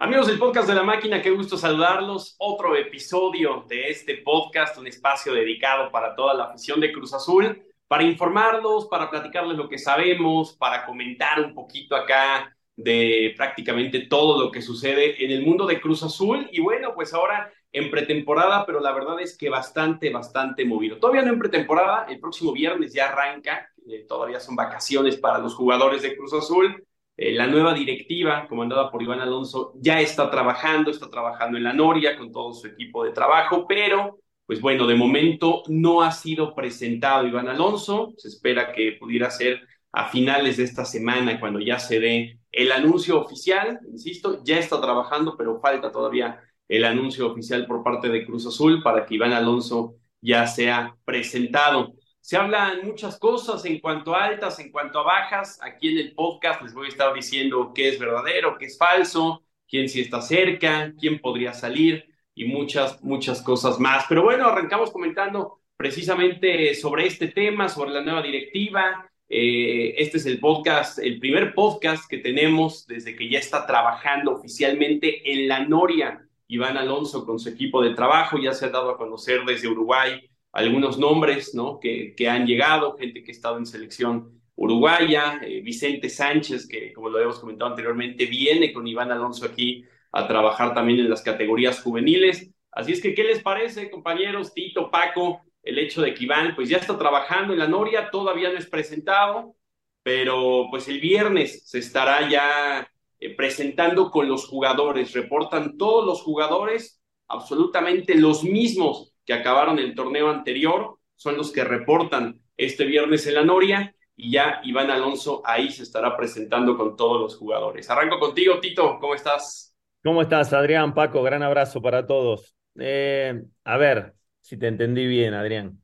Amigos del podcast de la máquina, qué gusto saludarlos. Otro episodio de este podcast, un espacio dedicado para toda la afición de Cruz Azul, para informarlos, para platicarles lo que sabemos, para comentar un poquito acá de prácticamente todo lo que sucede en el mundo de Cruz Azul. Y bueno, pues ahora en pretemporada, pero la verdad es que bastante, bastante movido. Todavía no en pretemporada, el próximo viernes ya arranca, eh, todavía son vacaciones para los jugadores de Cruz Azul eh, la nueva directiva, comandada por Iván Alonso, ya está trabajando, está trabajando en la Noria con todo su equipo de trabajo, pero, pues bueno, de momento no ha sido presentado Iván Alonso. Se espera que pudiera ser a finales de esta semana, cuando ya se dé el anuncio oficial. Insisto, ya está trabajando, pero falta todavía el anuncio oficial por parte de Cruz Azul para que Iván Alonso ya sea presentado. Se hablan muchas cosas en cuanto a altas, en cuanto a bajas. Aquí en el podcast les voy a estar diciendo qué es verdadero, qué es falso, quién sí está cerca, quién podría salir y muchas, muchas cosas más. Pero bueno, arrancamos comentando precisamente sobre este tema, sobre la nueva directiva. Eh, este es el podcast, el primer podcast que tenemos desde que ya está trabajando oficialmente en la Noria. Iván Alonso con su equipo de trabajo ya se ha dado a conocer desde Uruguay algunos nombres ¿no? que, que han llegado, gente que ha estado en selección uruguaya, eh, Vicente Sánchez, que como lo hemos comentado anteriormente, viene con Iván Alonso aquí a trabajar también en las categorías juveniles. Así es que, ¿qué les parece, compañeros? Tito, Paco, el hecho de que Iván pues ya está trabajando en la Noria, todavía no es presentado, pero pues el viernes se estará ya eh, presentando con los jugadores. Reportan todos los jugadores, absolutamente los mismos que acabaron el torneo anterior, son los que reportan este viernes en la Noria y ya Iván Alonso ahí se estará presentando con todos los jugadores. Arranco contigo, Tito, ¿cómo estás? ¿Cómo estás, Adrián? Paco, gran abrazo para todos. Eh, a ver, si te entendí bien, Adrián.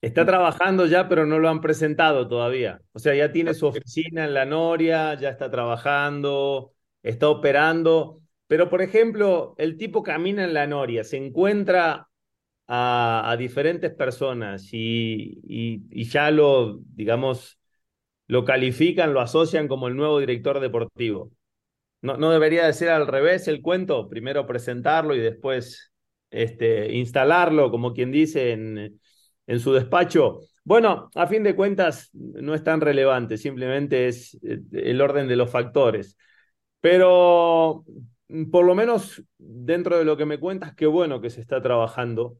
Está trabajando ya, pero no lo han presentado todavía. O sea, ya tiene su oficina en la Noria, ya está trabajando, está operando. Pero, por ejemplo, el tipo camina en la Noria, se encuentra a, diferentes personas y, y, ya lo, digamos, lo califican, lo asocian como el nuevo director deportivo. No, no debería de ser al revés el cuento, primero presentarlo y después este, instalarlo, como quien dice, en, en su despacho. Bueno, a fin de cuentas no es tan relevante, simplemente es eh, el orden de los factores. Pero por lo menos dentro de lo que me cuentas, qué bueno que se está trabajando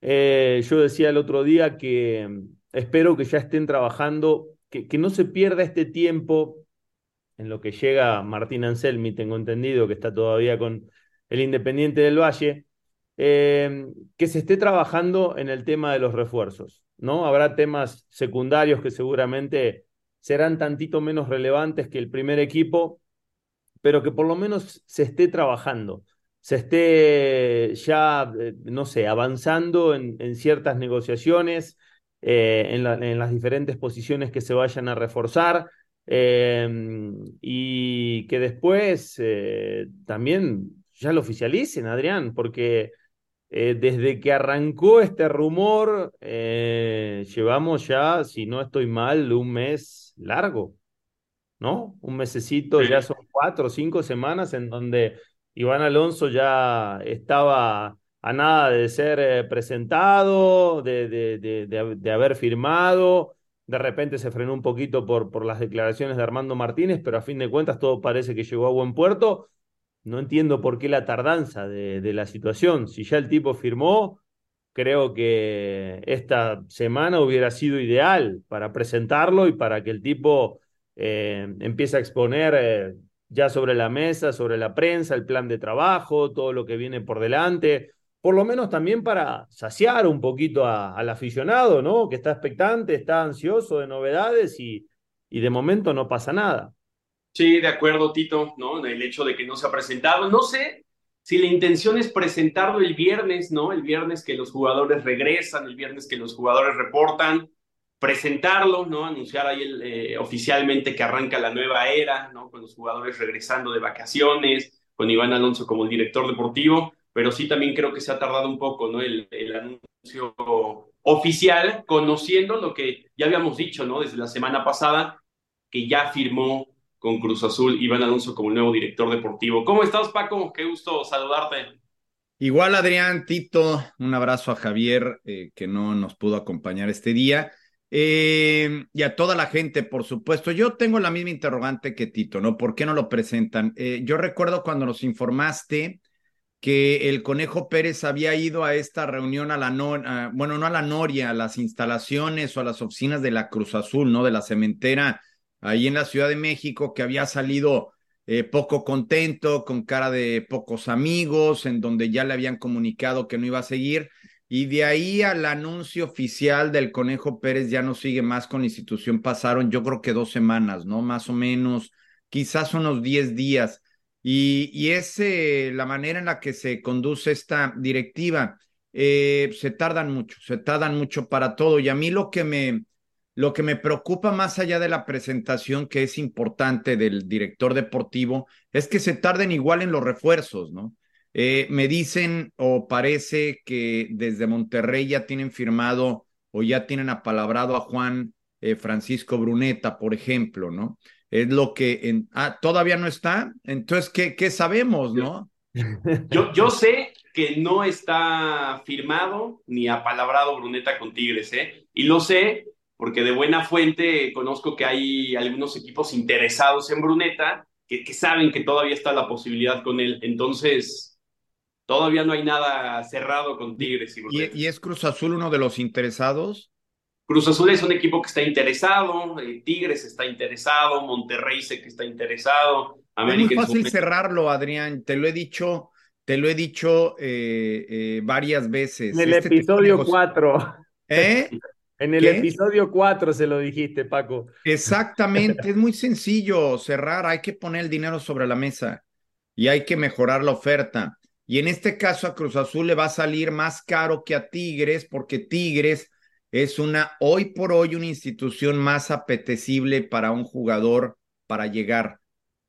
eh, yo decía el otro día que mm, espero que ya estén trabajando, que, no se pierda este tiempo en lo que llega Martín Anselmi, tengo entendido que está todavía con el Independiente del Valle, eh, que se esté trabajando en el tema de los refuerzos, ¿no? Habrá temas secundarios que seguramente serán tantito menos relevantes que el primer equipo, pero que por lo menos se esté trabajando se esté ya, eh, no sé, avanzando en, ciertas negociaciones, eh, en, las diferentes posiciones que se vayan a reforzar. Em, y que después eh, también ya lo oficialicen, Adrián, porque desde que arrancó este rumor, llevamos ya, si no estoy mal, un mes largo, ¿no? Un mesecito, ya son cuatro o cinco semanas en donde Iván Alonso ya estaba a nada de ser eh, presentado, de, de, de, haber firmado. De repente se frenó un poquito por, por las declaraciones de Armando Martínez, pero a fin de cuentas todo parece que llegó a buen puerto. No entiendo por qué la tardanza de, la situación. Si ya el tipo firmó, creo que esta semana hubiera sido ideal para presentarlo y para que el tipo eh, empiece a exponer eh, ya sobre la mesa, sobre la prensa, el plan de trabajo, todo lo que viene por delante, por lo menos también para saciar un poquito al aficionado, ¿no? Que está expectante, está ansioso de novedades y, y de momento no pasa nada. Sí, de acuerdo, Tito, ¿no? El hecho de que no se ha presentado. No sé si la intención es presentarlo el viernes, ¿no? El viernes que los jugadores regresan, el viernes que los jugadores reportan presentarlo, ¿no? Anunciar ahí el, eh, oficialmente que arranca la nueva era, ¿no? Con los jugadores regresando de vacaciones, con Iván Alonso como el director deportivo, pero sí también creo que se ha tardado un poco, ¿no? El, anuncio oficial, conociendo lo que ya habíamos dicho, ¿no? Desde la semana pasada, que ya firmó con Cruz Azul, Iván Alonso como el nuevo director deportivo. ¿Cómo estás, Paco? Qué gusto saludarte. Igual, Adrián, Tito, un abrazo a Javier, eh, que no nos pudo acompañar este día. Eh, y a toda la gente, por supuesto. Yo tengo la misma interrogante que Tito, ¿no? ¿Por qué no lo presentan? Eh, yo recuerdo cuando nos informaste que el Conejo Pérez había ido a esta reunión a la bueno, no a la Noria, a las instalaciones o a las oficinas de la Cruz Azul, ¿no? De la cementera ahí en la Ciudad de México, que había salido eh, poco contento, con cara de pocos amigos, en donde ya le habían comunicado que no iba a seguir. Y de ahí al anuncio oficial del Conejo Pérez ya no sigue más con institución. Pasaron yo creo que dos semanas, ¿no? Más o menos, quizás unos diez días. Y, y es eh, la manera en la que se conduce esta directiva. Eh, se tardan mucho, se tardan mucho para todo. Y a mí lo que me, lo que me preocupa más allá de la presentación que es importante del director deportivo es que se tarden igual en los refuerzos, ¿no? Eh, me dicen o parece que desde Monterrey ya tienen firmado o ya tienen apalabrado a Juan Francisco Bruneta, por ejemplo, ¿no? Es lo que en, ah, todavía no está. Entonces, ¿qué, qué sabemos, no? Yo, yo sé que no está firmado ni apalabrado Bruneta con Tigres, ¿eh? Y lo sé porque de buena fuente conozco que hay algunos equipos interesados en Bruneta que, que saben que todavía está la posibilidad con él. Entonces, todavía no hay nada cerrado con Tigres. Y, ¿Y, ¿Y es Cruz Azul uno de los interesados? Cruz Azul es un equipo que está interesado, eh, Tigres está interesado, Monterrey sé que está interesado. América es muy fácil cerrarlo, Adrián. Te lo he dicho, te lo he dicho eh, eh, varias veces. En el este episodio 4. ¿Eh? En el ¿Qué? episodio 4 se lo dijiste, Paco. Exactamente, es muy sencillo cerrar, hay que poner el dinero sobre la mesa y hay que mejorar la oferta. Y en este caso a Cruz Azul le va a salir más caro que a Tigres porque Tigres es una, hoy por hoy, una institución más apetecible para un jugador para llegar.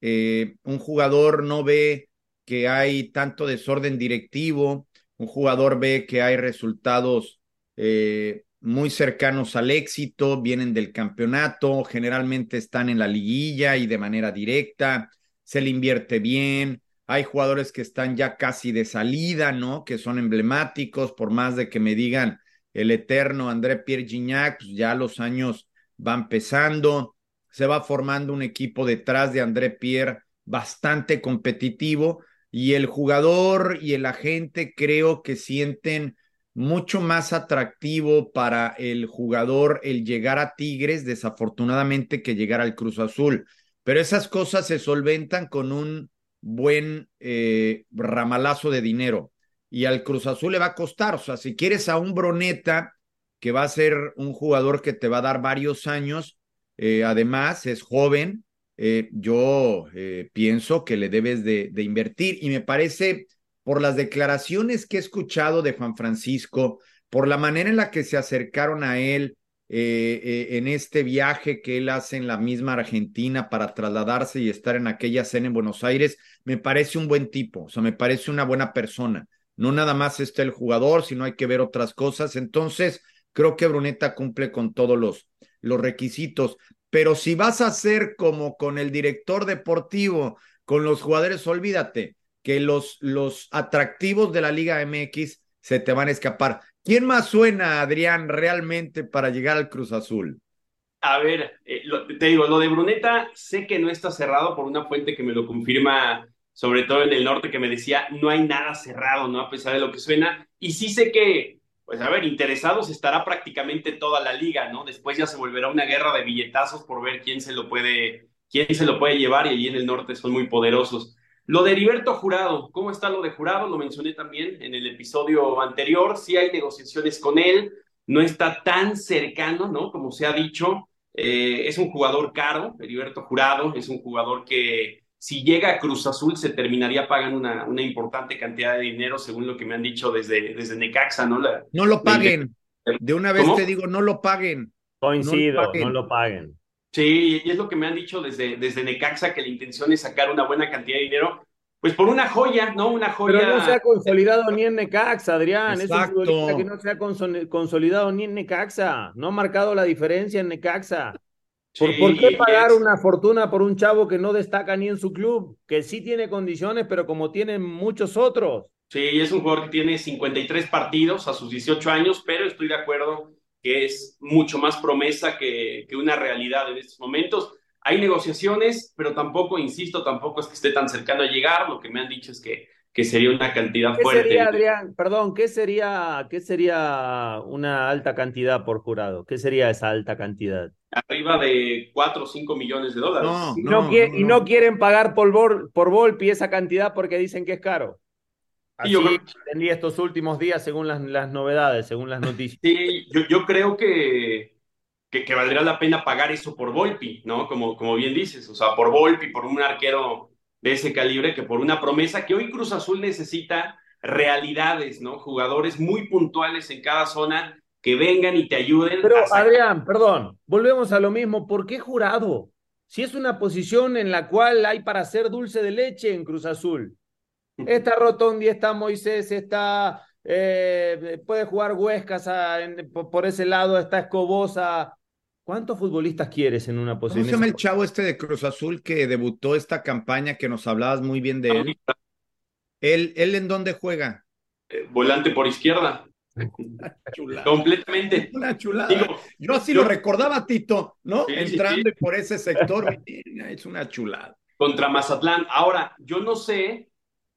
Eh, un jugador no ve que hay tanto desorden directivo, un jugador ve que hay resultados eh, muy cercanos al éxito, vienen del campeonato, generalmente están en la liguilla y de manera directa, se le invierte bien, hay jugadores que están ya casi de salida, ¿no? Que son emblemáticos, por más de que me digan, el eterno André Pierre Gignac, pues ya los años van pesando, se va formando un equipo detrás de André Pierre bastante competitivo y el jugador y el agente creo que sienten mucho más atractivo para el jugador el llegar a Tigres, desafortunadamente, que llegar al Cruz Azul. Pero esas cosas se solventan con un buen eh, ramalazo de dinero y al Cruz Azul le va a costar. O sea, si quieres a un Broneta, que va a ser un jugador que te va a dar varios años, eh, además es joven, eh, yo pienso que le debes de, de, invertir y me parece por las declaraciones que he escuchado de Juan Francisco, por la manera en la que se acercaron a él en este viaje que él hace en la misma Argentina para trasladarse y estar en aquella cena en Buenos Aires, me parece un buen tipo, o sea, me parece una buena persona no nada más está el jugador, sino hay que ver otras cosas. Entonces, creo que Bruneta cumple con todos los, los requisitos. Pero si vas a hacer como con el director deportivo, con los jugadores, olvídate que los, los atractivos de la Liga MX se te van a escapar. ¿Quién más suena, Adrián, realmente para llegar al Cruz Azul? A ver, eh, te digo, lo de Bruneta sé que no está cerrado por una fuente que me lo confirma sobre todo en el norte, que me decía, no hay nada cerrado, ¿no? A pesar de lo que suena. Y sí sé que, pues a ver, interesados estará prácticamente toda la liga, ¿no? Después ya se volverá una guerra de billetazos por ver quién se lo puede, quién se lo puede llevar y allí en el norte son muy poderosos. Lo de Heriberto Jurado, ¿cómo está lo de Jurado? Lo mencioné también en el episodio anterior, sí hay negociaciones con él, no está tan cercano, ¿no? Como se ha dicho, eh, es un jugador caro, Heriberto Jurado, es un jugador que si llega a Cruz Azul se terminaría pagando una, una importante cantidad de dinero, según lo que me han dicho desde, desde Necaxa, ¿no? La, no lo paguen. De una vez ¿Cómo? te digo, no lo paguen. Coincido, no lo paguen. No lo paguen. Sí, y es lo que me han dicho desde, desde Necaxa, que la intención es sacar una buena cantidad de dinero, pues por una joya, ¿no? Una joya. Pero no se ha consolidado ni en Necaxa, Adrián. Exacto. Es un que no se ha consolidado ni en Necaxa. No ha marcado la diferencia en Necaxa. ¿Por, qué pagar una fortuna por un chavo que no destaca ni en su club? Que sí tiene condiciones, pero como tienen muchos otros. Sí, es un jugador que tiene 53 partidos a sus 18 años, pero estoy de acuerdo que es mucho más promesa que, que una realidad en estos momentos. Hay negociaciones, pero tampoco, insisto, tampoco es que esté tan cercano a llegar. Lo que me han dicho es que, que sería una cantidad ¿Qué fuerte. Sería, Adrián, perdón, ¿qué sería, ¿qué sería una alta cantidad por jurado? ¿Qué sería esa alta cantidad? Arriba de 4 o 5 millones de dólares. No, y, no, y no quieren pagar por, por Volpi esa cantidad porque dicen que es caro. Así yo entendí estos últimos días según las, las, novedades, según las noticias. Sí, yo, yo creo que, que, que, valdría la pena pagar eso por Volpi, ¿no? Como, como bien dices, o sea, por Volpi, por un arquero de ese calibre, que por una promesa que hoy Cruz Azul necesita realidades, ¿no? Jugadores muy puntuales en cada zona que vengan y te ayuden. Pero Adrián, perdón, volvemos a lo mismo. ¿Por qué jurado? Si es una posición en la cual hay para hacer dulce de leche en Cruz Azul. Está Rotondi, está Moisés, está. Eh, puede jugar Huescas por ese lado, está Escobosa. ¿Cuántos futbolistas quieres en una posición? ¿Cómo se llama el chavo este de Cruz Azul que debutó esta campaña que nos hablabas muy bien de él? ¿Él, él en dónde juega? Eh, volante por izquierda. Completamente. Una chulada. yo así lo recordaba, Tito, ¿no? Entrando por ese sector. es una chulada. Contra Mazatlán. Ahora, yo no sé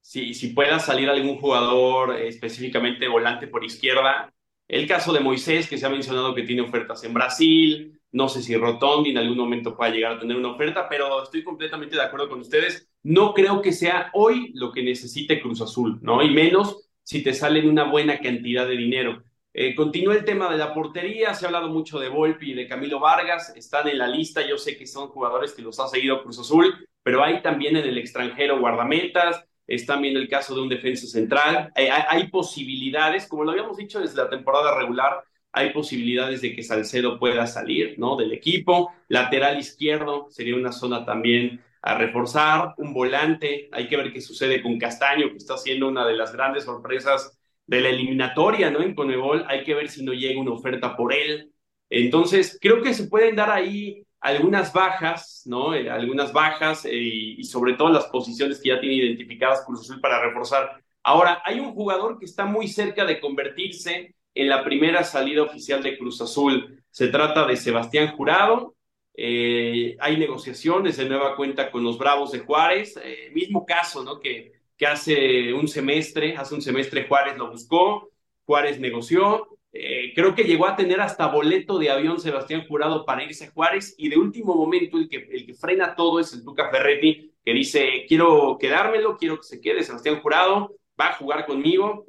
si, si pueda salir algún jugador específicamente volante por izquierda. El caso de Moisés, que se ha mencionado que tiene ofertas en Brasil, no sé si Rotondi en algún momento pueda llegar a tener una oferta, pero estoy completamente de acuerdo con ustedes. No creo que sea hoy lo que necesite Cruz Azul, ¿no? Y menos si te salen una buena cantidad de dinero. Eh, continúa el tema de la portería, se ha hablado mucho de Volpi y de Camilo Vargas, están en la lista, yo sé que son jugadores que los ha seguido Cruz Azul, pero hay también en el extranjero guardametas, es también el caso de un defensa central. Eh, hay, posibilidades, como lo habíamos dicho desde la temporada regular, hay posibilidades de que Salcedo pueda salir ¿no? del equipo. Lateral izquierdo sería una zona también a reforzar. Un volante, hay que ver qué sucede con Castaño, que está siendo una de las grandes sorpresas de la eliminatoria ¿no? en Conebol. Hay que ver si no llega una oferta por él. Entonces, creo que se pueden dar ahí algunas bajas, ¿no? Eh, algunas bajas eh, y sobre todo las posiciones que ya tiene identificadas Cruz Azul para reforzar. Ahora, hay un jugador que está muy cerca de convertirse en la primera salida oficial de Cruz Azul. Se trata de Sebastián Jurado. Eh, hay negociaciones de nueva cuenta con los Bravos de Juárez. mismo caso, ¿no? Que, que hace un semestre, hace un semestre Juárez lo buscó, Juárez negoció, eh, creo que llegó a tener hasta boleto de avión Sebastián Jurado para irse a Juárez y de último momento el que, el que frena todo es el Tuca Ferretti que dice quiero quedármelo, quiero que se quede Sebastián Jurado, va a jugar conmigo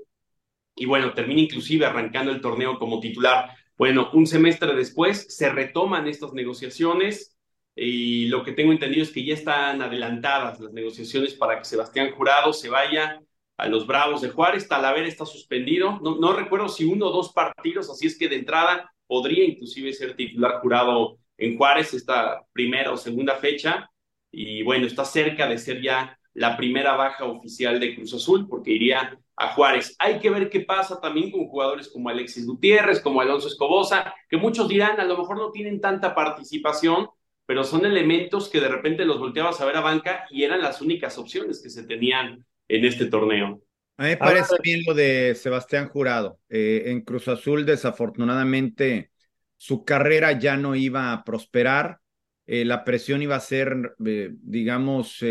y bueno, termina inclusive arrancando el torneo como titular. Bueno, un semestre después se retoman estas negociaciones y lo que tengo entendido es que ya están adelantadas las negociaciones para que Sebastián Jurado se vaya a los Bravos de Juárez. Talavera está suspendido. No, no recuerdo si uno o dos partidos, así es que de entrada podría inclusive ser titular jurado en Juárez esta primera o segunda fecha. Y bueno, está cerca de ser ya la primera baja oficial de Cruz Azul porque iría a Juárez. Hay que ver qué pasa también con jugadores como Alexis Gutiérrez, como Alonso Escobosa, que muchos dirán a lo mejor no tienen tanta participación, pero son elementos que de repente los volteabas a ver a banca y eran las únicas opciones que se tenían en este torneo. A mí me parece bien lo de Sebastián Jurado. Eh, en Cruz Azul, desafortunadamente, su carrera ya no iba a prosperar. Eh, la presión iba a ser, eh, digamos,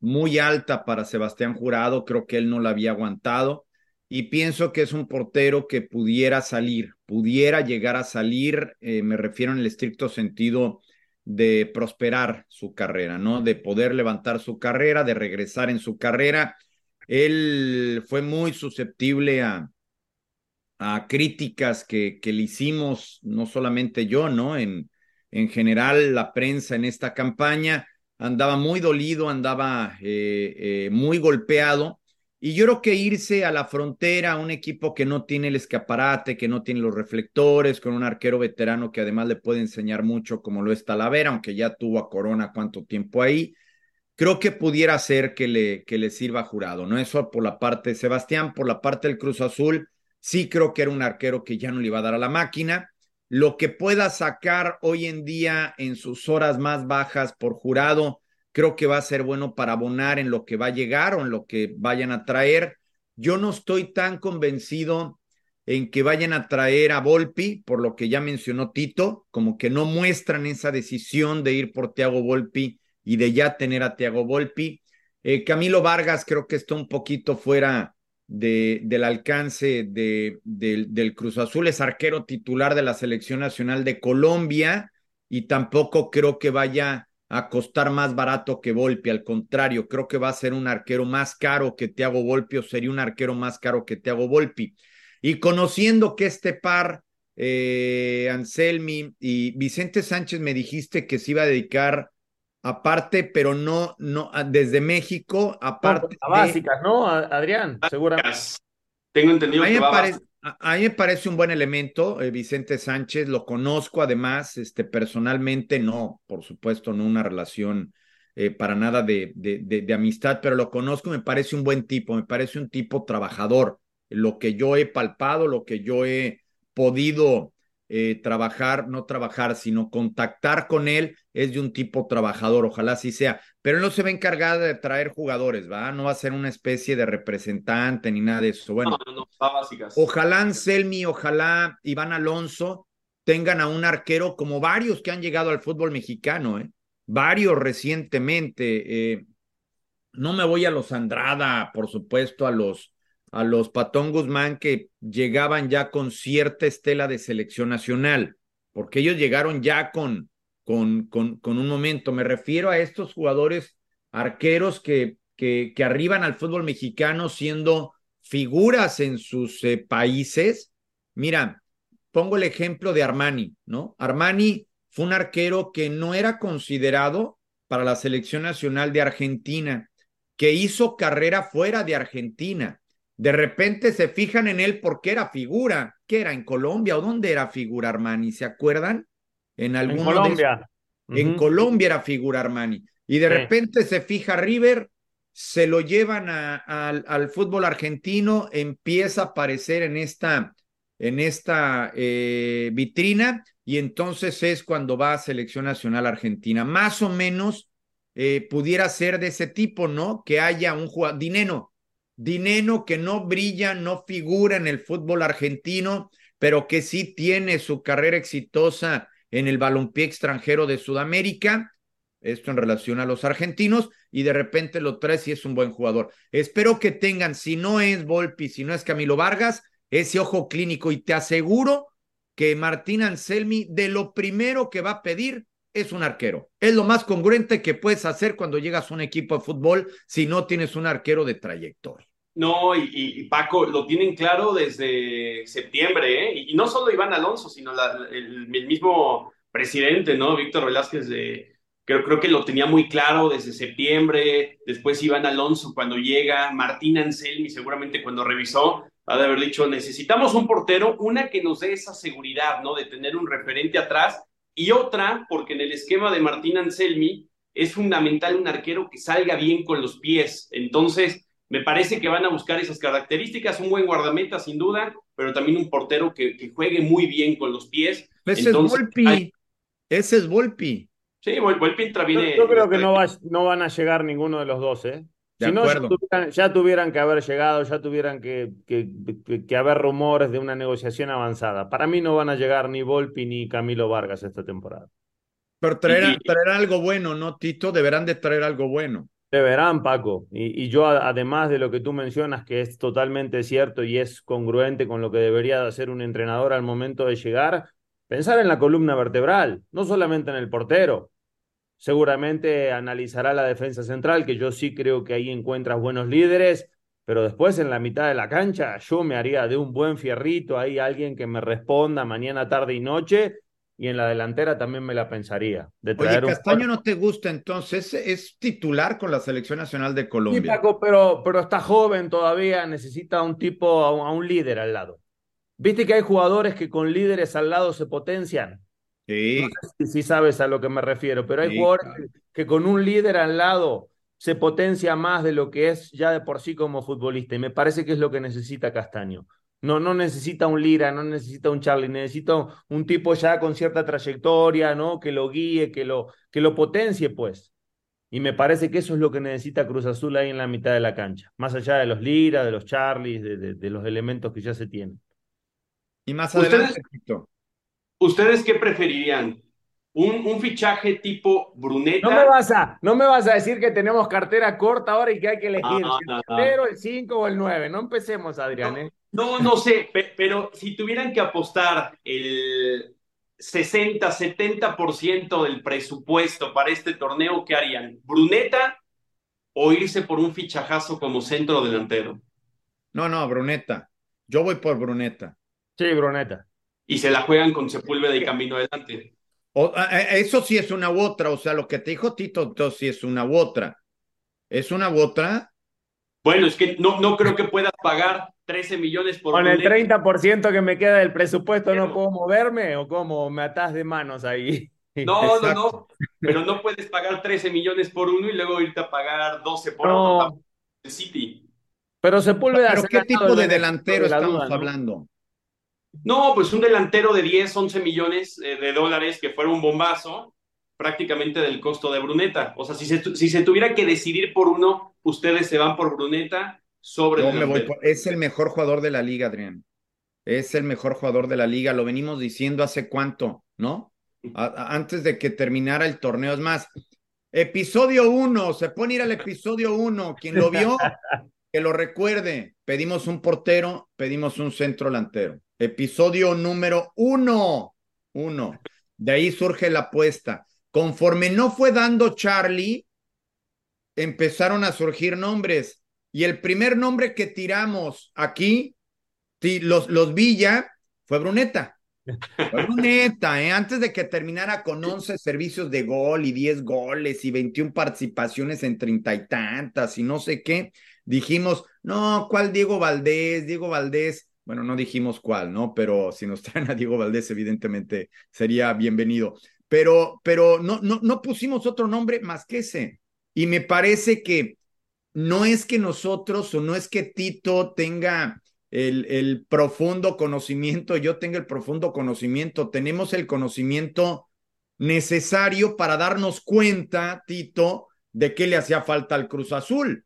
muy alta para Sebastián Jurado. Creo que él no la había aguantado. Y pienso que es un portero que pudiera salir, pudiera llegar a salir, me refiero en el estricto sentido de prosperar su carrera, ¿no? De poder levantar su carrera, de regresar en su carrera. Él fue muy susceptible a, a críticas que, que le hicimos, no solamente yo, ¿no? En, en general, la prensa en esta campaña andaba muy dolido, andaba eh, eh, muy golpeado y yo creo que irse a la frontera, a un equipo que no tiene el escaparate, que no tiene los reflectores, con un arquero veterano que además le puede enseñar mucho, como lo es Talavera, aunque ya tuvo a Corona cuánto tiempo ahí, creo que pudiera ser que le, que le sirva jurado, ¿no? Eso por la parte de Sebastián, por la parte del Cruz Azul, sí creo que era un arquero que ya no le iba a dar a la máquina. lo que pueda sacar hoy en día en sus horas más bajas por jurado, creo que va a ser bueno para abonar en lo que va a llegar o en lo que vayan a traer. Yo no estoy tan convencido en que vayan a traer a Volpi, por lo que ya mencionó Tito, como que no muestran esa decisión de ir por Tiago Volpi y de ya tener a Tiago Volpi. Eh, Camilo Vargas creo que está un poquito fuera de, del alcance de, del Cruz Azul, es arquero titular de la Selección Nacional de Colombia y tampoco creo que vaya a costar más barato que Volpi, al contrario, creo que va a ser un arquero más caro que Thiago Volpi o sería un arquero más caro que Thiago Volpi. Y conociendo que este par, eh, Anselmi y Vicente Sánchez, me dijiste que se iba a dedicar aparte, pero no, no, desde México, aparte. a básicas, ¿no, Adrián? Seguramente. Tengo entendido que va a, mí me parece un buen elemento, eh, Vicente Sánchez, lo conozco además, este, personalmente, no, por supuesto, no una relación eh, para nada de, de, de, amistad, pero lo conozco, me parece un buen tipo, me parece un tipo trabajador. Lo que yo he palpado, lo que yo he podido eh, trabajar, no trabajar, sino contactar con él, es de un tipo trabajador, ojalá así sea, pero no se va a encargar de traer jugadores, ¿va? No va a ser una especie de representante ni nada de eso. Bueno, no, no, básicas. ojalá Anselmi, ojalá Iván Alonso tengan a un arquero como varios que han llegado al fútbol mexicano, ¿eh? Varios recientemente. Eh, no me voy a los Andrada, por supuesto, a los a los Patón Guzmán que llegaban ya con cierta estela de selección nacional, porque ellos llegaron ya con, con, con, con un momento. Me refiero a estos jugadores arqueros que, que, que arriban al fútbol mexicano siendo figuras en sus eh, países. Mira, pongo el ejemplo de Armani, ¿no? Armani fue un arquero que no era considerado para la selección nacional de Argentina, que hizo carrera fuera de Argentina de repente se fijan en él porque era figura. ¿Qué era? ¿En Colombia o dónde era figura Armani? ¿Se acuerdan? En, en Colombia. En Colombia era figura Armani. Y de repente se fija River, se lo llevan al fútbol argentino, empieza a aparecer en esta, en esta eh, vitrina y entonces es cuando va a Selección Nacional Argentina. Más o menos eh, pudiera ser de ese tipo, ¿no? Que haya un jugador, Dineno, Dineno que no brilla, no figura en el fútbol argentino, pero que sí tiene su carrera exitosa en el balompié extranjero de Sudamérica. Esto en relación a los argentinos, y de repente lo trae y es un buen jugador. Espero que tengan, si no es Volpi, si no es Camilo Vargas, ese ojo clínico, y te aseguro que Martín Anselmi, de lo primero que va a pedir es un arquero. Es lo más congruente que puedes hacer cuando llegas a un equipo de fútbol si no tienes un arquero de trayectoria. No, y, Paco, lo tienen claro desde septiembre, ¿eh? Y, no solo Iván Alonso, sino el, mismo presidente, ¿no? Víctor Velázquez, de, creo, creo que lo tenía muy claro desde septiembre, después Iván Alonso cuando llega, Martín Anselmi seguramente cuando revisó, ha de haber dicho, necesitamos un portero, una que nos dé esa seguridad, ¿no? De tener un referente atrás, y otra, porque en el esquema de Martín Anselmi es fundamental un arquero que salga bien con los pies, entonces me parece que van a buscar esas características, un buen guardameta sin duda, pero también un portero que, que juegue muy bien con los pies. Ese es Volpi. Ese es Volpi. Sí, Volpi entra bien. Yo, creo que no, va, no van a llegar ninguno de los dos, ¿eh? si no, ya tuvieran, que haber llegado, ya tuvieran que, que, que, haber rumores de una negociación avanzada. Para mí no van a llegar ni Volpi ni Camilo Vargas esta temporada. Pero traer, traer algo bueno, ¿no, Tito? Deberán de traer algo bueno. Deberán, Paco. Y, yo, además de lo que tú mencionas, que es totalmente cierto y es congruente con lo que debería de hacer un entrenador al momento de llegar, pensar en la columna vertebral, no solamente en el portero. Seguramente analizará la defensa central, que yo sí creo que ahí encuentras buenos líderes, pero después en la mitad de la cancha yo me haría de un buen fierrito ahí alguien que me responda mañana, tarde y noche y en la delantera también me la pensaría. De traer Oye, Castaño no te gusta entonces, es titular con la selección nacional de Colombia. Sí, Paco, pero, pero está joven todavía, necesita un tipo, a un, líder al lado. Viste que hay jugadores que con líderes al lado se potencian. Sí. si, sabes a lo que me refiero, pero hay jugadores que, con un líder al lado se potencia más de lo que es ya de por sí como futbolista. Y me parece que es lo que necesita Castaño. No, no necesita un Lira, no necesita un Charlie, necesita un tipo ya con cierta trayectoria, ¿no? Que lo guíe, que lo, que lo potencie, pues. Y me parece que eso es lo que necesita Cruz Azul ahí en la mitad de la cancha, más allá de los Lira, de los Charlies, de, de, los elementos que ya se tienen. Y más adelante, ¿Ustedes, ¿Ustedes qué preferirían? Un, un, fichaje tipo Bruneta. No me, vas a, no me vas a decir que tenemos cartera corta ahora y que hay que elegir el el 5 o el 9. No empecemos, Adrián. No, ¿eh? No, no sé, pero si tuvieran que apostar el 60, 70% del presupuesto para este torneo, ¿qué harían? ¿Bruneta o irse por un fichajazo como centro delantero? No, no, Bruneta. Yo voy por Bruneta. Sí, Bruneta. Y se la juegan con Sepúlveda y Camino Adelante. eso sí es una u otra, o sea, lo que te dijo Tito, entonces sí es una u otra. ¿Es una u otra? Bueno, es que no, no creo que puedas pagar 13 millones por Con el 30% que me queda del presupuesto, ¿no puedo moverme o cómo me atás de manos ahí? No, no, no. Pero no puedes pagar 13 millones por uno y luego irte a pagar 12 por otro. El City. Pero Sepúlveda. ¿Pero qué tipo de delantero estamos hablando? No, pues un delantero de 10, 11 millones eh, de dólares que fuera un bombazo, prácticamente del costo de Bruneta. O sea, si se, si se tuviera que decidir por uno, ustedes se van por Bruneta sobre Es el mejor jugador de la liga, Adrián. Es el mejor jugador de la liga. Lo venimos diciendo hace cuánto, ¿no? antes de que terminara el torneo. Es más, episodio uno, se pone ir al episodio uno. Quien lo vio, que lo recuerde. Pedimos un portero, pedimos un centro delantero. Episodio número uno. Uno. De ahí surge la apuesta. Conforme no fue dando Charlie, empezaron a surgir nombres. Y el primer nombre que tiramos aquí, los, los Villa, fue Bruneta. Bruneta, ¿eh? antes de que terminara con 11 servicios de gol y 10 goles y 21 participaciones en treinta y tantas y no sé qué, dijimos, no, ¿cuál Diego Valdés? Diego Valdés, bueno, no dijimos cuál, ¿no? Pero si nos traen a Diego Valdés, evidentemente sería bienvenido. Pero, pero no, no, no pusimos otro nombre más que ese. Y me parece que no es que nosotros o no es que Tito tenga el, el, profundo conocimiento, yo tenga el profundo conocimiento, tenemos el conocimiento necesario para darnos cuenta, Tito, de qué le hacía falta al Cruz Azul.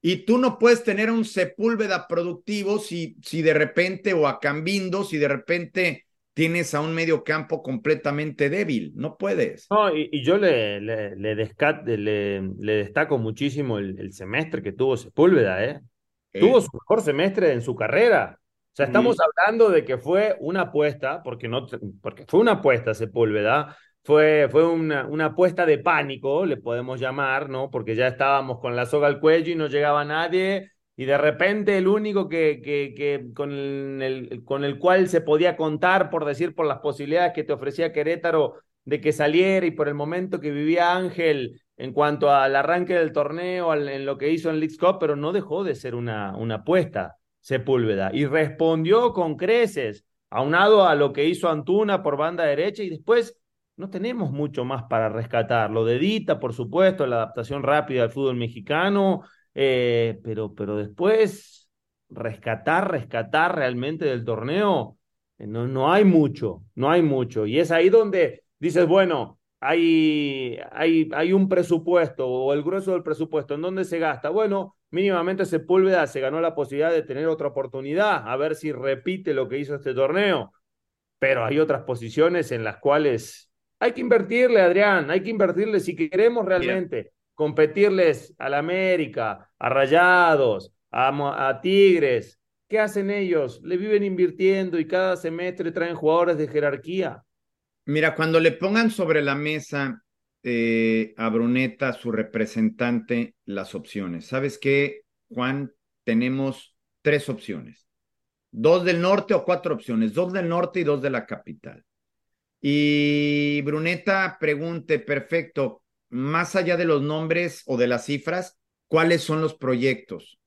Y tú no puedes tener un Sepúlveda productivo si, si de repente, o a Cambindo, si de repente tienes a un medio campo completamente débil, no puedes. No, y, yo le, le, le, le, destaco muchísimo el, semestre que tuvo Sepúlveda, ¿eh? Tuvo su mejor semestre en su carrera. O sea, estamos hablando de que fue una apuesta, porque, no, porque fue una apuesta Sepúlveda, fue, fue una, una apuesta de pánico, le podemos llamar, ¿no? Porque ya estábamos con la soga al cuello y no llegaba nadie, y de repente el único que, que, con, el, con el cual se podía contar, por decir, por las posibilidades que te ofrecía Querétaro de que saliera y por el momento que vivía Ángel en cuanto al arranque del torneo, en lo que hizo en League Cup, pero no dejó de ser una, una apuesta Sepúlveda y respondió con creces, aunado a lo que hizo Antuna por banda derecha y después no tenemos mucho más para rescatar. Lo de Dita, por supuesto, la adaptación rápida al fútbol mexicano, eh, pero, pero después, rescatar, rescatar realmente del torneo, eh, no, no hay mucho, no hay mucho. Y es ahí donde dices, bueno, hay, hay, hay un presupuesto o el grueso del presupuesto, ¿en dónde se gasta? Bueno, mínimamente Sepúlveda se ganó la posibilidad de tener otra oportunidad, a ver si repite lo que hizo este torneo. Pero hay otras posiciones en las cuales hay que invertirle, Adrián, hay que invertirle si queremos realmente competirles al América, a Rayados, a, Tigres. ¿Qué hacen ellos? Le viven invirtiendo y cada semestre traen jugadores de jerarquía. Mira, cuando le pongan sobre la mesa eh, a Bruneta, su representante, las opciones. ¿Sabes qué, Juan? Tenemos tres opciones. Dos del norte o cuatro opciones. Dos del norte y dos de la capital. Y Bruneta pregunte, perfecto, más allá de los nombres o de las cifras, ¿cuáles son los proyectos?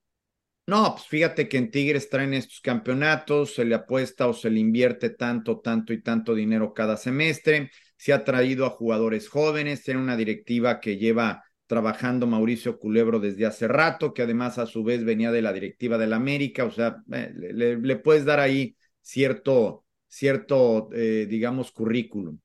No, pues fíjate que en Tigres traen estos campeonatos, se le apuesta o se le invierte tanto, tanto y tanto dinero cada semestre, se ha traído a jugadores jóvenes, tiene una directiva que lleva trabajando Mauricio Culebro desde hace rato, que además a su vez venía de la directiva de la América, o sea, eh, le, puedes dar ahí cierto, cierto, eh, digamos, currículum.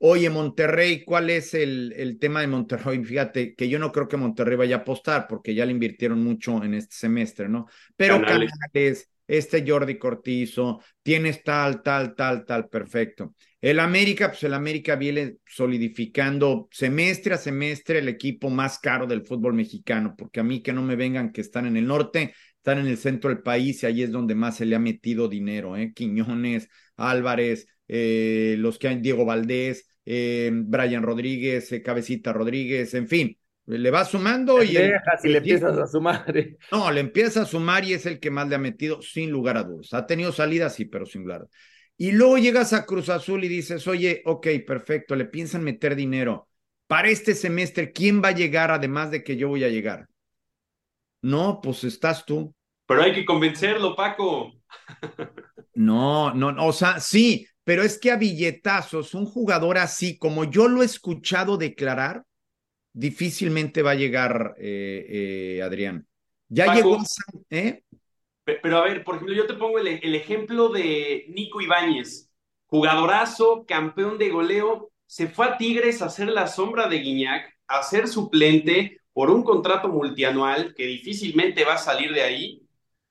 Oye, Monterrey, ¿cuál es el, el, tema de Monterrey? Fíjate que yo no creo que Monterrey vaya a apostar porque ya le invirtieron mucho en este semestre, ¿no? Pero Canales, este Jordi Cortizo, tienes tal, tal, tal, tal, perfecto. El América, pues el América viene solidificando semestre a semestre el equipo más caro del fútbol mexicano, porque a mí que no me vengan que están en el norte, están en el centro del país y ahí es donde más se le ha metido dinero, ¿eh? Quiñones, Álvarez, eh, los que hay, Diego Valdés, eh, Brian Rodríguez, eh, Cabecita Rodríguez, en fin, le va sumando y. si le empiezas a sumar. No, le empieza a sumar y es el que más le ha metido, sin lugar a dudas. Ha tenido salidas, sí, pero sin lugar. Y luego llegas a Cruz Azul y dices, oye, ok, perfecto, le piensan meter dinero. Para este semestre, ¿quién va a llegar además de que yo voy a llegar? No, pues estás tú. Pero hay que convencerlo, Paco. No, no, o sea, sí, pero es que a billetazos, un jugador así, como yo lo he escuchado declarar, difícilmente va a llegar eh, eh, Adrián. Ya llegó. ¿eh? Pero a ver, por ejemplo, yo te pongo el, el ejemplo de Nico Ibáñez, jugadorazo, campeón de goleo, se fue a Tigres a hacer la sombra de Guiñac, a ser suplente por un contrato multianual que difícilmente va a salir de ahí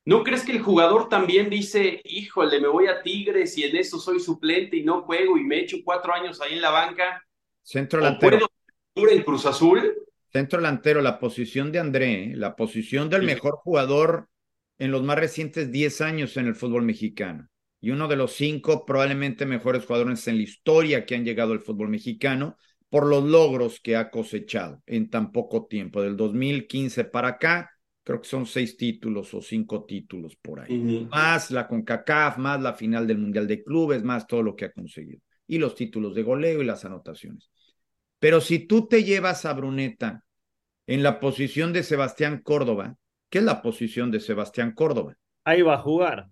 ¿No crees que el jugador también dice, híjole, me voy a Tigres y en eso soy suplente y no juego y me echo cuatro años ahí en la banca? Centro delantero. ¿Puedo en Cruz Azul? Centro delantero, la posición de André, la posición del mejor jugador en los más recientes diez años en el fútbol mexicano. Y uno de los cinco probablemente mejores jugadores en la historia que han llegado al fútbol mexicano por los logros que ha cosechado en tan poco tiempo. Del 2015 para acá, creo que son seis títulos o cinco títulos por ahí, más la CONCACAF, más la final del Mundial de Clubes, más todo lo que ha conseguido, y los títulos de goleo y las anotaciones. Pero si tú te llevas a Bruneta en la posición de Sebastián Córdoba, ¿qué es la posición de Sebastián Córdoba? Ahí va a jugar.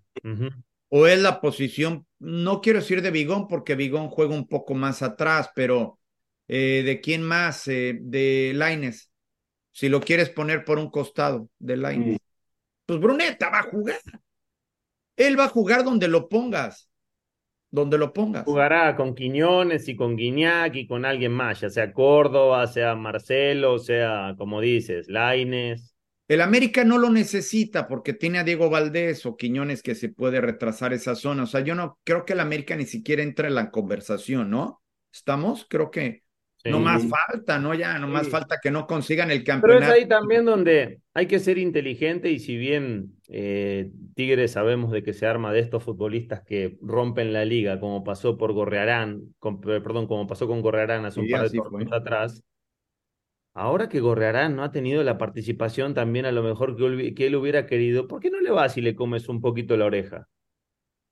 O es la posición, no quiero decir de Bigón, porque Bigón juega un poco más atrás, pero eh, ¿de quién más? Eh, de Laines si lo quieres poner por un costado del line. Pues Bruneta va a jugar. Él va a jugar donde lo pongas. Donde lo pongas. Jugará con Quiñones y con Guiñac y con alguien más, ya sea Córdoba, sea Marcelo, sea, como dices, Laines. El América no lo necesita porque tiene a Diego Valdés o Quiñones que se puede retrasar esa zona. O sea, yo no creo que el América ni siquiera entre en la conversación, ¿no? ¿Estamos? Creo que no más falta, ¿no? Ya, no más falta que no consigan el campeonato. Pero es ahí también donde hay que ser inteligente y si bien eh, Tigres sabemos de que se arma de estos futbolistas que rompen la liga, como pasó por Gorrearán, perdón, como pasó con Gorrearán hace un par de años atrás, ahora que Gorrearán no ha tenido la participación también a lo mejor que, que él hubiera querido, ¿por qué no le vas y le comes un poquito la oreja?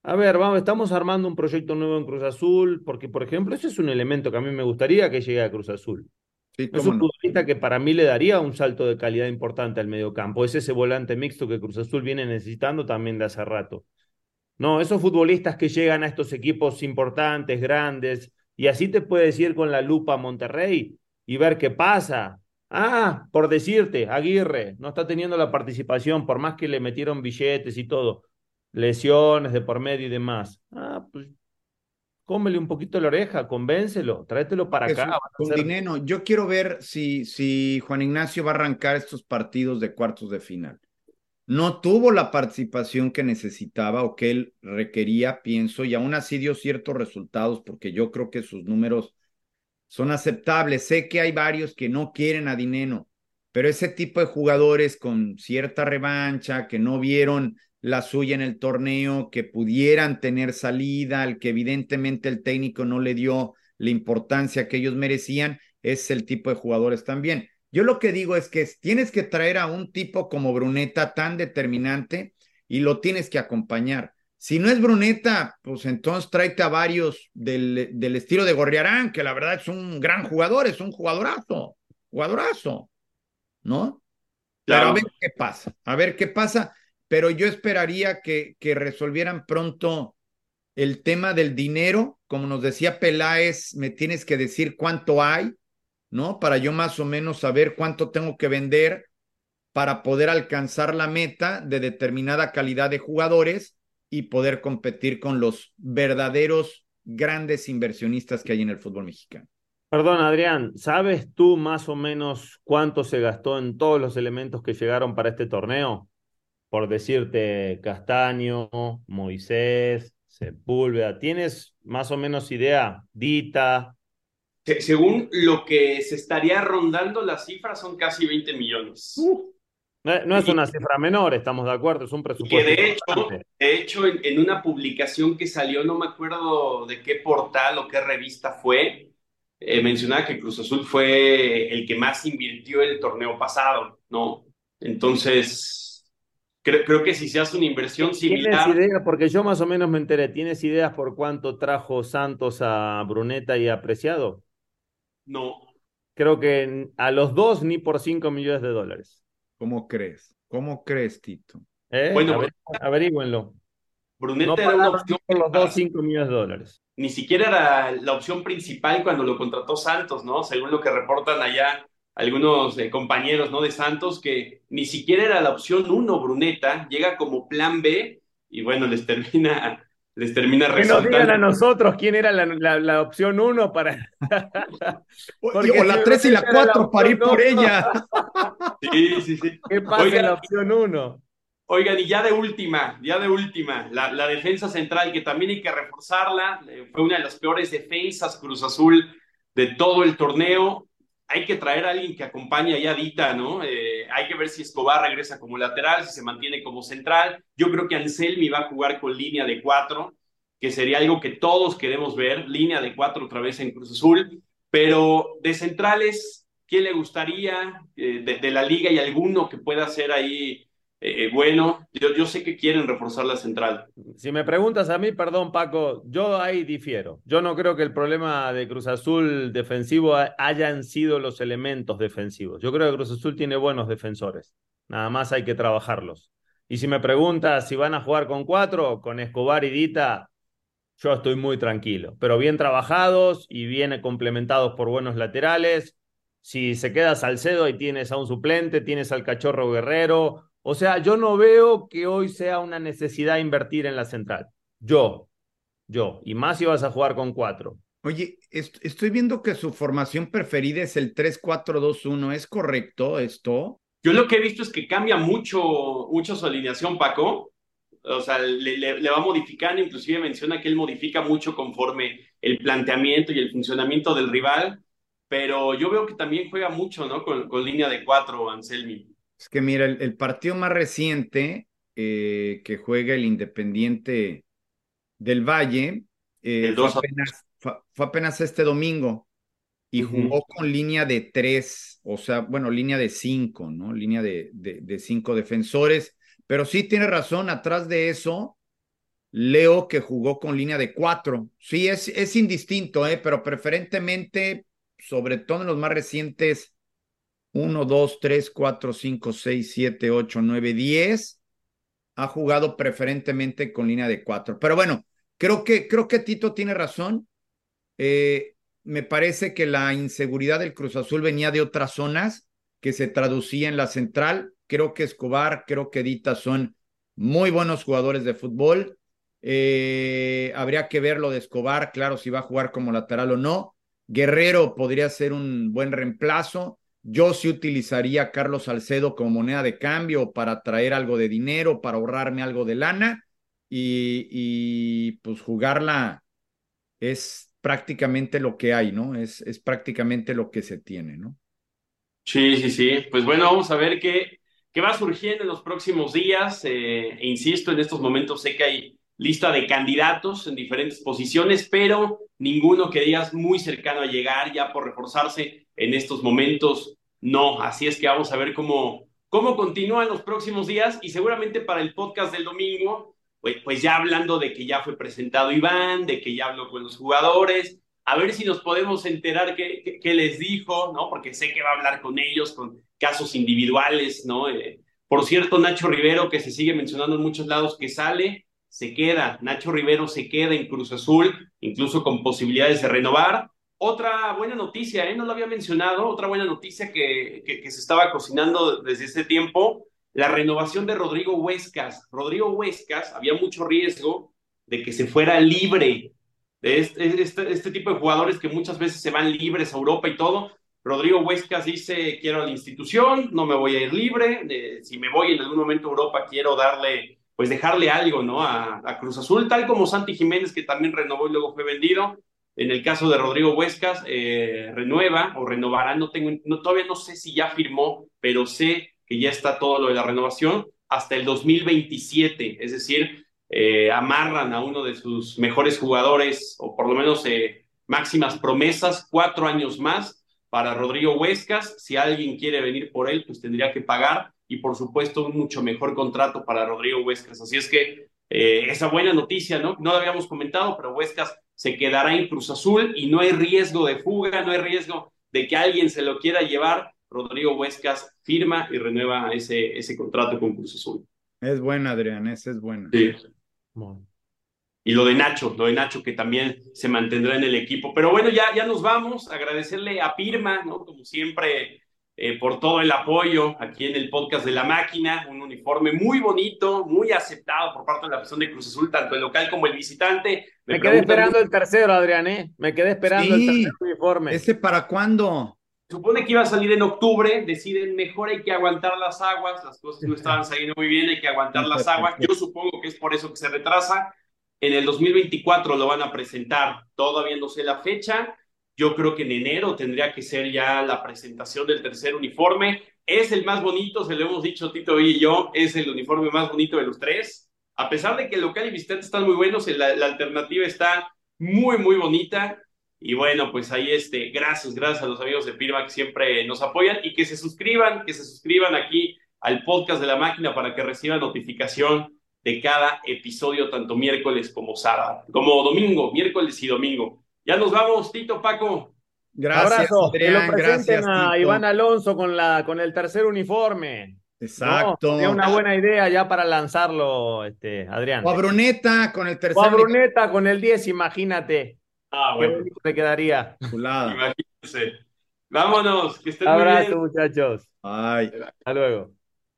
A ver, vamos, estamos armando un proyecto nuevo en Cruz Azul, porque, por ejemplo, ese es un elemento que a mí me gustaría que llegue a Cruz Azul. es un futbolista que para mí le daría un salto de calidad importante al mediocampo. Es ese volante mixto que Cruz Azul viene necesitando también de hace rato. No, esos futbolistas que llegan a estos equipos importantes, grandes, y así te puedes ir con la lupa a Monterrey y ver qué pasa. Ah, por decirte, Aguirre no está teniendo la participación, por más que le metieron billetes y todo lesiones de por medio y demás. Ah, pues cómele un poquito la oreja, convéncelo, tráetelo para acá. Con dinero, yo quiero ver si, si Juan Ignacio va a arrancar estos partidos de cuartos de final. No tuvo la participación que necesitaba o que él requería, pienso, y aún así dio ciertos resultados porque yo creo que sus números son aceptables. Sé que hay varios que no quieren a Dineno, pero ese tipo de jugadores con cierta revancha, que no vieron la suya en el torneo, que pudieran tener salida, al que evidentemente el técnico no le dio la importancia que ellos merecían, es el tipo de jugadores también. Yo lo que digo es que tienes que traer a un tipo como Bruneta tan determinante y lo tienes que acompañar. Si no es Bruneta, pues entonces tráete a varios del, del estilo de Gorriarán, que la verdad es un gran jugador, es un jugadorazo, jugadorazo, ¿no? Claro. a ver qué pasa, a ver qué pasa pero yo esperaría que, que resolvieran pronto el tema del dinero. Como nos decía Peláez, me tienes que decir cuánto hay, ¿no? Para yo más o menos saber cuánto tengo que vender para poder alcanzar la meta de determinada calidad de jugadores y poder competir con los verdaderos grandes inversionistas que hay en el fútbol mexicano. Perdón, Adrián, ¿sabes tú más o menos cuánto se gastó en todos los elementos que llegaron para este torneo? Por decirte, Castaño, Moisés, Sepúlveda, ¿tienes más o menos idea? Dita. según lo que se estaría rondando, las cifras son casi 20 millones. No, es una cifra menor, estamos de acuerdo, es un presupuesto. Que de hecho, de hecho en, una publicación que salió, no me acuerdo de qué portal o qué revista fue, eh, mencionaba que Cruz Azul fue el que más invirtió el torneo pasado, ¿no? Entonces, creo, creo que si se hace una inversión similar. ¿Tienes idea? Porque yo más o menos me enteré. ¿Tienes ideas por cuánto trajo Santos a Bruneta y a Preciado? No. Creo que a los dos ni por cinco millones de dólares. ¿Cómo crees? ¿Cómo crees, Tito? ¿Eh? Bueno, averígüenlo. Bruneta era una opción por los dos, cinco millones de dólares ni siquiera era la opción principal cuando lo contrató Santos, ¿no? Según lo que reportan allá algunos eh, compañeros, ¿no? De Santos, que ni siquiera era la opción uno, Bruneta, llega como plan B y bueno, les termina, les termina resultando. Que nos digan a nosotros quién era la, la, opción uno para... o la tres y la cuatro para ir por ella. sí, sí, sí. ¿Qué pasa en la opción uno? Oigan, y ya de última, ya de última, la, defensa central, que también hay que reforzarla, eh, fue una de las peores defensas Cruz Azul de todo el torneo. Hay que traer a alguien que acompañe a Dita, ¿no? Eh, hay que ver si Escobar regresa como lateral, si se mantiene como central. Yo creo que Anselmi va a jugar con línea de cuatro, que sería algo que todos queremos ver, línea de cuatro otra vez en Cruz Azul. Pero de centrales, ¿quién le gustaría eh, de, de la liga y alguno que pueda ser ahí? Eh, bueno, yo, yo, sé que quieren reforzar la central. Si me preguntas a mí, perdón Paco, yo ahí difiero. Yo no creo que el problema de Cruz Azul defensivo hayan sido los elementos defensivos. Yo creo que Cruz Azul tiene buenos defensores. Nada más hay que trabajarlos. Y si me preguntas si van a jugar con cuatro, con Escobar y Dita, yo estoy muy tranquilo. Pero bien trabajados y bien complementados por buenos laterales. Si se queda Salcedo, y tienes a un suplente, tienes al cachorro Guerrero o sea, yo no veo que hoy sea una necesidad invertir en la central. Yo, yo. Y más si vas a jugar con cuatro. Oye, estoy viendo que su formación preferida es el 3-4-2-1. ¿Es correcto esto? Yo lo que he visto es que cambia mucho, mucho su alineación, Paco. O sea, le, va modificando, inclusive menciona que él modifica mucho conforme el planteamiento y el funcionamiento del rival, pero yo veo que también juega mucho, ¿no? Con, con línea de cuatro, Anselmi. Es que mira, el, partido más reciente eh, que juega el Independiente del Valle eh, fue, apenas, este domingo y jugó con línea de tres, o sea, bueno, línea de cinco, ¿no? Línea de, de, cinco defensores. Pero sí tiene razón, atrás de eso, Leo que jugó con línea de cuatro. Sí, es, es indistinto, ¿eh? pero preferentemente, sobre todo en los más recientes 1, 2, 3, 4, 5, 6, 7, 8, 9, 10. Ha jugado preferentemente con línea de 4. Pero bueno, creo que, creo que Tito tiene razón. Eh, me parece que la inseguridad del Cruz Azul venía de otras zonas que se traducía en la central. Creo que Escobar, creo que Dita son muy buenos jugadores de fútbol. Eh, habría que ver lo de Escobar, claro, si va a jugar como lateral o no. Guerrero podría ser un buen reemplazo. Yo sí utilizaría Carlos Salcedo como moneda de cambio para traer algo de dinero, para ahorrarme algo de lana y, y pues jugarla es prácticamente lo que hay, ¿no? Es, es prácticamente lo que se tiene, ¿no? Sí, sí, sí. Pues bueno, vamos a ver qué, qué va surgiendo en los próximos días. Eh, e insisto, en estos momentos sé que hay lista de candidatos en diferentes posiciones, pero ninguno que digas muy cercano a llegar ya por reforzarse en estos momentos no. Así es que vamos a ver cómo, cómo continúan los próximos días y seguramente para el podcast del domingo, pues, pues ya hablando de que ya fue presentado Iván, de que ya habló con los jugadores, a ver si nos podemos enterar qué, qué, les dijo, ¿no? Porque sé que va a hablar con ellos, con casos individuales, ¿no? Eh, por cierto, Nacho Rivero, que se sigue mencionando en muchos lados que sale, se queda. Nacho Rivero se queda en Cruz Azul, incluso con posibilidades de renovar otra buena noticia, ¿eh? no lo había mencionado, otra buena noticia que, que, se estaba cocinando desde ese tiempo, la renovación de Rodrigo Huescas. Rodrigo Huescas, había mucho riesgo de que se fuera libre de este, este, este, tipo de jugadores que muchas veces se van libres a Europa y todo. Rodrigo Huescas dice, quiero a la institución, no me voy a ir libre, si me voy en algún momento a Europa quiero darle, pues dejarle algo, ¿no? A, a Cruz Azul, tal como Santi Jiménez, que también renovó y luego fue vendido en el caso de Rodrigo Huescas, eh, renueva o renovará, no tengo, no, todavía no sé si ya firmó, pero sé que ya está todo lo de la renovación hasta el 2027, es decir, eh, amarran a uno de sus mejores jugadores, o por lo menos eh, máximas promesas, cuatro años más para Rodrigo Huescas. Si alguien quiere venir por él, pues tendría que pagar y por supuesto un mucho mejor contrato para Rodrigo Huescas. Así es que esa buena noticia, ¿no? No lo habíamos comentado, pero Huescas se quedará en Cruz Azul y no hay riesgo de fuga, no hay riesgo de que alguien se lo quiera llevar. Rodrigo Huescas firma y renueva ese, ese contrato con Cruz Azul. Es buena, Adrián, esa es buena. Sí. Y lo de Nacho, lo de Nacho que también se mantendrá en el equipo. Pero bueno, ya, ya nos vamos. Agradecerle a Pirma, ¿no? Como siempre, eh, por todo el apoyo aquí en el podcast de La Máquina. Un uniforme muy bonito, muy aceptado por parte de la afición de Cruz Azul, tanto el local como el visitante. Me, quedé esperando el tercero, Adrián, ¿eh? Me quedé esperando el tercer uniforme. ¿Ese para cuándo? Supone que iba a salir en octubre, deciden mejor hay que aguantar las aguas, las cosas no estaban saliendo muy bien, hay que aguantar las aguas. Yo supongo que es por eso que se retrasa. En el 2024 lo van a presentar, todavía no sé la fecha, yo creo que en enero tendría que ser ya la presentación del tercer uniforme. Es el más bonito, se lo hemos dicho Tito y yo, es el uniforme más bonito de los tres. A pesar de que el local y visitante están muy buenos, la, la alternativa está muy, muy bonita. Y bueno, pues ahí este, gracias, gracias a los amigos de Firma que siempre nos apoyan y que se suscriban, que se suscriban aquí al podcast de la máquina para que reciban notificación de cada episodio, tanto miércoles como sábado, como domingo, miércoles y domingo. Ya nos vamos, Tito, Paco. Gracias, Abrazo. que lo presenten a Iván Alonso con, la, con el tercer uniforme. Exacto. Es una buena idea ya para lanzarlo, este, Adrián. O a Bruneta con el tercer. O a Bruneta con el 10, imagínate. Ah, bueno. Qué quedaría. Imagínense. Vámonos, que estén Abrazo, muy bien. muchachos. Bye. Hasta luego.